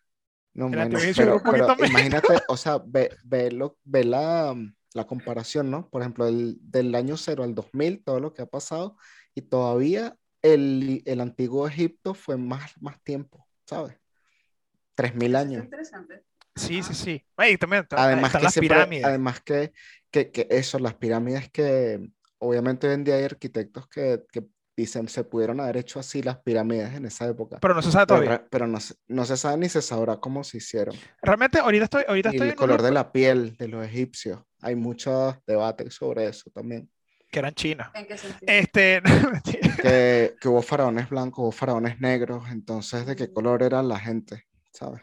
No el menos, antiguo egipcio pero, duró un poquito pero menos. imagínate, o sea, ve, ve, lo- ve la, la comparación, ¿no? Por ejemplo, el, del año 0 al 2000, todo lo que ha pasado, y todavía el, el antiguo Egipto fue más, más tiempo, ¿sabes? 3.000 años. Interesante. Sí, sí, sí. Ey, también está- Además que, las siempre- pirámides. además que, que, que eso, las pirámides que obviamente hoy en día hay arquitectos que, que dicen se pudieron haber hecho así las pirámides en esa época. Pero no se sabe Pero, todavía. re- pero no, se- no se sabe ni se sabrá cómo se hicieron. Realmente, ahorita estoy, ahorita Y estoy el en color de la piel de los egipcios. Hay muchos debates sobre eso también. que eran chinos. ¿En qué sentido? Este. Que, que hubo faraones blancos, hubo faraones negros, entonces de qué color era la gente, ¿sabes?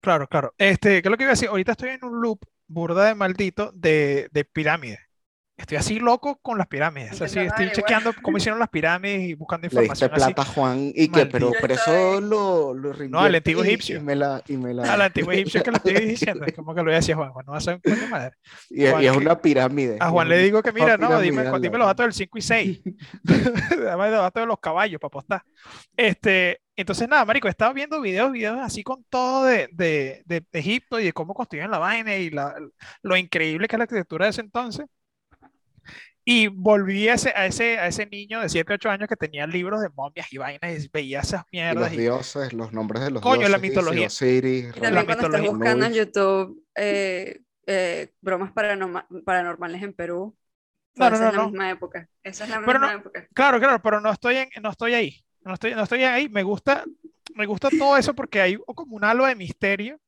claro, claro. Este, ¿qué es lo que iba a decir? Ahorita estoy en un loop burda de maldito de, de pirámides. Estoy así loco con las pirámides. O sea, sí, Intentando estoy chequeando cómo hicieron las pirámides y buscando Le diste información así. plata Juan y que, pero, pero eso lo, lo al reinvierte antiguo y- egipcio. Y me la, y me la- Al antiguo egipcio que le estoy diciendo. Es como que lo decía Juan. Juan no va a madre. y, y Juan, es que- una pirámide. A y Juan es le digo que mira, no, dime, dime los datos del 5 y 6. Dame los datos de los caballos para apostar. Este, entonces, nada, marico, estaba viendo videos, videos así con todo de, de, de Egipto y de cómo construían la vaina y la, lo increíble que es la arquitectura de ese entonces. Y volví a ese, a ese, a ese niño de 7, 8 años que tenía libros de momias y vainas y veía esas Y los mierdas. y- dioses, los nombres de los Coño, la dioses, Isis, mitología. Osiris, Y también cuando estás mitología. buscando en. YouTube eh, eh, bromas paranorma- paranormales en Perú. No, sea, no, esa no, es la no. misma época. Esa es la Pero misma no- época. Claro, claro, pero no estoy en, no estoy ahí. No estoy, no estoy ahí. Me gusta, me gusta todo eso porque hay como un halo de misterio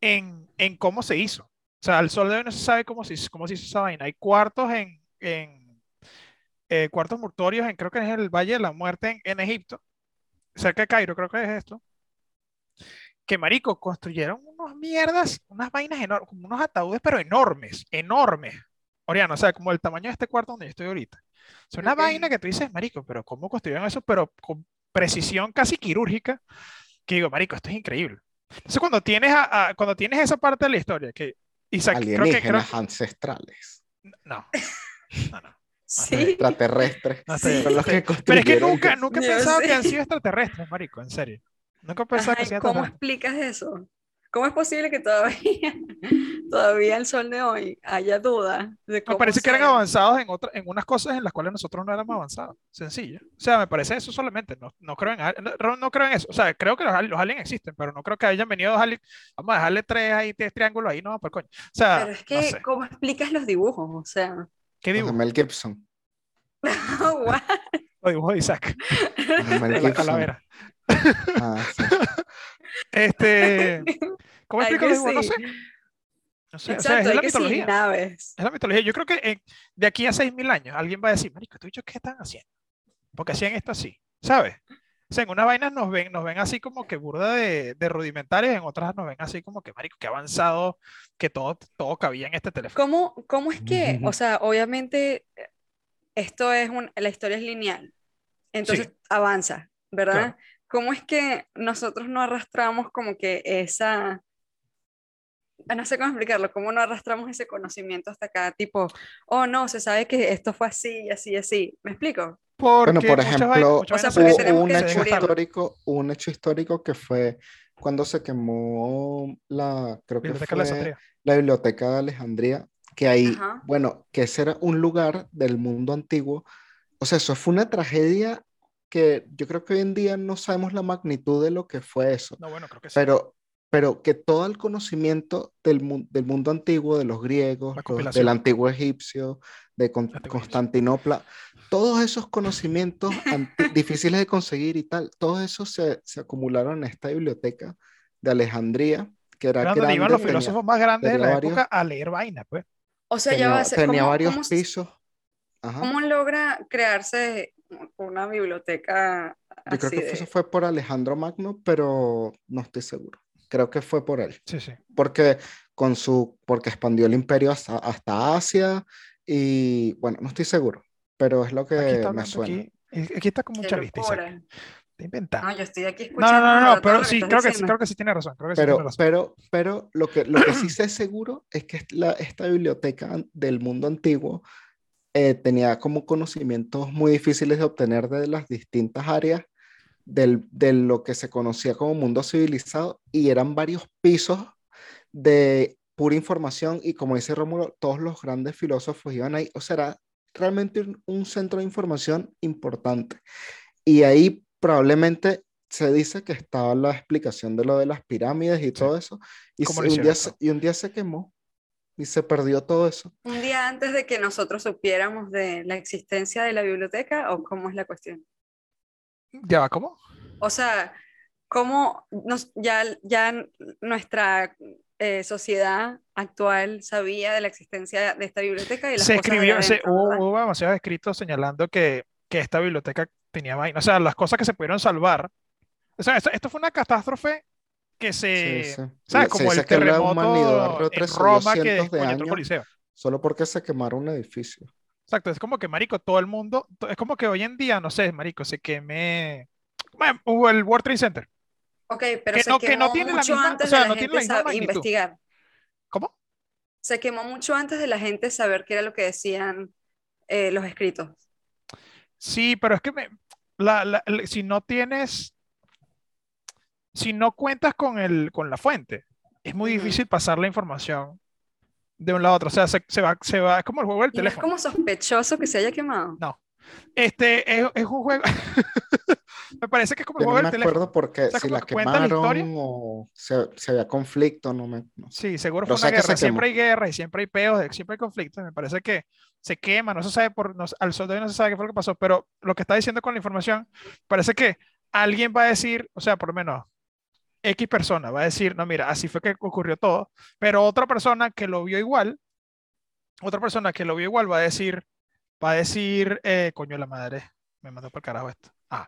en, en cómo se hizo. O sea, al sol de hoy no se sabe cómo se, hizo- cómo se hizo esa vaina. Hay cuartos en, en eh, cuartos mortuorios en creo que es el Valle de la Muerte en, en Egipto, cerca de Cairo, creo que es esto. Que marico, construyeron unas mierdas, unas vainas enormes, como unos ataúdes, pero enormes, enormes. Oriano, o sea, como el tamaño de este cuarto donde yo estoy ahorita. Es una Ok. vaina que tú dices, marico, pero ¿cómo construyeron eso? Pero con precisión casi quirúrgica, que digo, marico, esto es increíble. Entonces, cuando tienes, a- a- cuando tienes esa parte de la historia, que Isaac, creo que, creo, ancestrales, no, no, no, Sí. extraterrestres, no los que Pero es que nunca, nunca he pensado que sé. han sido extraterrestres, marico, en serio. Nunca he pensado Ajá, que ¿y sean ¿Cómo explicas eso? ¿Cómo es posible que todavía, todavía el sol de hoy haya duda de Me cómo parece que eran ser? avanzados en otra, en unas cosas en las cuales nosotros no éramos avanzados. Sencillo. O sea, me parece eso solamente. No, no creo en, no, no creo en eso. O sea, creo que los, los aliens existen, pero no creo que hayan venido dos aliens. Vamos a dejarle tres ahí, tres triángulos ahí, no, por coño. O sea, Pero es no que, sé. ¿cómo explicas los dibujos? O sea, ¿Qué dibujo? Mel Gibson. what? Los dibujos de Isaac, Mel la calavera. Ah, sí. Este, ¿cómo explico los dibujos? No sé. No sé, o sea, Exacto, es la mitología. naves. Es la mitología. Yo creo que eh, de aquí a 6.000 años alguien va a decir, marico, ¿tú dicho qué están haciendo? Porque hacían esto así, ¿sabes? O sea, en unas vainas nos ven, nos ven así como que burda de, de rudimentarios, en otras nos ven así como que, marico, que avanzado, que todo, todo cabía en este teléfono. ¿Cómo, cómo es que, o sea, obviamente eh, esto es un, la historia es lineal, entonces avanza, ¿verdad? Claro. ¿Cómo es que nosotros no arrastramos como que esa, no sé cómo explicarlo, cómo no arrastramos ese conocimiento hasta acá, tipo, oh no, se sabe que esto fue así, así, así, ¿me explico? Porque Bueno, por ejemplo, O sea, hubo un hecho histórico, un hecho histórico que fue cuando se quemó la, creo que Biblioteca de fue Alejandría. la Biblioteca de Alejandría, que ahí, Ajá. bueno, que ese era un lugar del mundo antiguo. O sea, eso fue una tragedia que yo creo que hoy en día no sabemos la magnitud de lo que fue eso, No, bueno, creo que sí. pero, pero que todo el conocimiento del, mu- del mundo antiguo, de los griegos, los- del antiguo egipcio, de Con- Antiguo egipcio. Constantinopla, todos esos conocimientos difíciles de conseguir y tal, todos esos se, se acumularon en esta biblioteca de Alejandría, que era donde iban los grande, tenía- filósofos más grandes de la varios- época a leer vainas, pues. O sea, ya tenía, va a ser, tenía ¿cómo, varios cómo pisos. Ajá. cómo logra crearse una biblioteca Yo creo que de- eso fue por Alejandro Magno, pero no estoy seguro. Creo que fue por él, Sí, sí. porque con su, porque expandió el imperio hasta, hasta Asia y bueno, no estoy seguro, pero es lo que Aquí está me suena. aquí, aquí está como un Qué chavista, Isaac. Está inventando. No, yo estoy aquí No, escuchando. no, no, no, no, pero sí, creo que sí, creo que sí tiene razón. Creo que sí tiene Pero, razón. pero, pero lo que, lo que sí sé seguro es que la- esta biblioteca del mundo antiguo eh, tenía como conocimientos muy difíciles de obtener de las distintas áreas del, de lo que se conocía como mundo civilizado y eran varios pisos de pura información y como dice Rómulo, todos los grandes filósofos iban ahí, o sea, era realmente un, un centro de información importante. Y ahí probablemente se dice que estaba la explicación de lo de las pirámides y todo eso, y, ¿Cómo se- lo un día se, y un día se quemó y se perdió todo eso. Un día antes de que nosotros supiéramos de la existencia de la biblioteca o cómo es la cuestión. ¿Ya va cómo? O sea, cómo nos, ya, ya nuestra eh, sociedad actual sabía de la existencia de esta biblioteca y las Se cosas de escribió, se- hubo, demasiados escritos señalando que, que esta biblioteca tenía vaina. O sea, las cosas que se pudieron salvar. O sea, esto, esto fue una catástrofe que se. Sí, sí. ¿Sabes? Se Como dice el terremoto en Roma que cientos de descoñetó el años Coliseo. solo porque se quemaron un edificio. Exacto, es como que, marico, todo el mundo, es como que hoy en día, no sé, marico, se queme, bueno, hubo el World Trade Center. Ok, pero que se no- que no quemó tiene la mucho o antes sea, de la no gente misma sab- magnitud. investigar. ¿Cómo? Se quemó mucho antes de la gente saber qué era lo que decían eh, los escritos. Sí, pero es que me- la- la- la- si no tienes, si no cuentas con el, con la fuente, es muy difícil pasar la información de un lado a otro. O sea, se, se va, se va, es como el juego del Y no es teléfono. como sospechoso que se haya quemado. Este es, es un juego, me parece que es como el Yo no juego me del teléfono. acuerdo porque O sea, si la que cuenta la quemaron o se, se había conflicto, no me... no. Sí, seguro Pero fue una guerra. Siempre hay guerra y siempre hay peos, siempre hay conflictos. Me parece que se quema, no se sabe por, no, al sol de hoy no se sabe qué fue lo que pasó, pero lo que está diciendo con la información, parece que alguien va a decir, o sea, por lo menos X persona va a decir, no, mira, así fue que ocurrió todo, pero otra persona que lo vio igual, otra persona que lo vio igual va a decir, va a decir, eh, coño la madre, me mandó por carajo esto. Ah,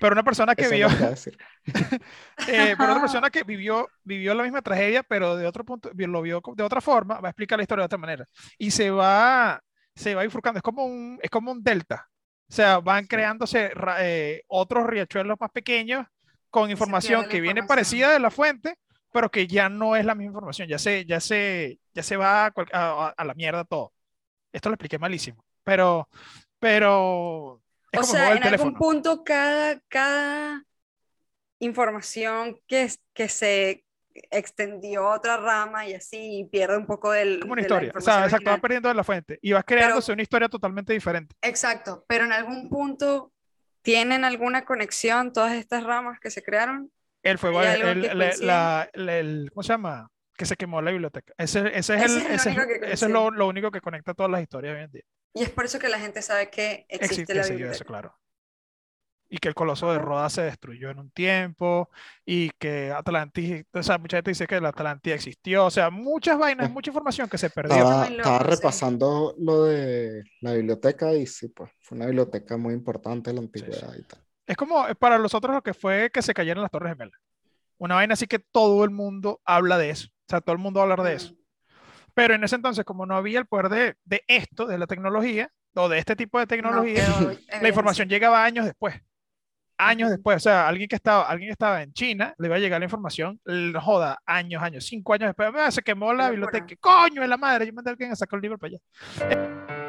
pero una persona que vio, eh, pero otra persona que vivió, vivió la misma tragedia, pero de otro punto, lo vio de otra forma, va a explicar la historia de otra manera. Y se va, se va bifurcando, es como un, es como un delta. O sea, van creándose eh, otros riachuelos más pequeños con información que viene información. parecida de la fuente, pero que ya no es la misma información, ya se, ya se, ya se va a, a- a- la mierda todo. Esto lo expliqué malísimo, pero, pero es O como el sea, juego en del algún teléfono. punto cada, cada información que, que se extendió a otra rama y así y pierde un poco del, como una de historia. O sea, exacto, va original. perdiendo de la fuente y vas creándose una historia totalmente diferente. Exacto, pero en algún punto tienen alguna conexión todas estas ramas que se crearon. El fuego, ¿Hay el, el- la- la- el- ¿cómo se llama? Que se quemó la biblioteca. Ese, ese es, Ese el, es lo ese es- único que eso es lo, lo único que conecta todas las historias hoy en día. Y es por eso que la gente sabe que existe Existe, la eso, biblioteca. claro. Y que el coloso de Rodas se destruyó en un tiempo y que Atlantis, o sea, mucha gente dice que la Atlántida existió, o sea, muchas vainas, mucha información que se perdió. Estaba, estaba sí. repasando lo de la biblioteca y sí, pues fue una biblioteca muy importante de la antigüedad y tal. Es como eh, para nosotros lo que fue que se cayeron las Torres Gemelas. Una vaina así que todo el mundo habla de eso. O sea, todo el mundo va a hablar de eso. Pero en ese entonces, como no había el poder de, de esto, de la tecnología, o de este tipo de No tecnología, quedó la información llegaba años después. Años después. O sea, alguien que estaba, alguien que estaba en China, le iba a llegar la información, joda, años, años, cinco años después, "Ah, se quemó la biblioteca. Coño, es la madre, yo mandé a alguien a sacar el libro para allá.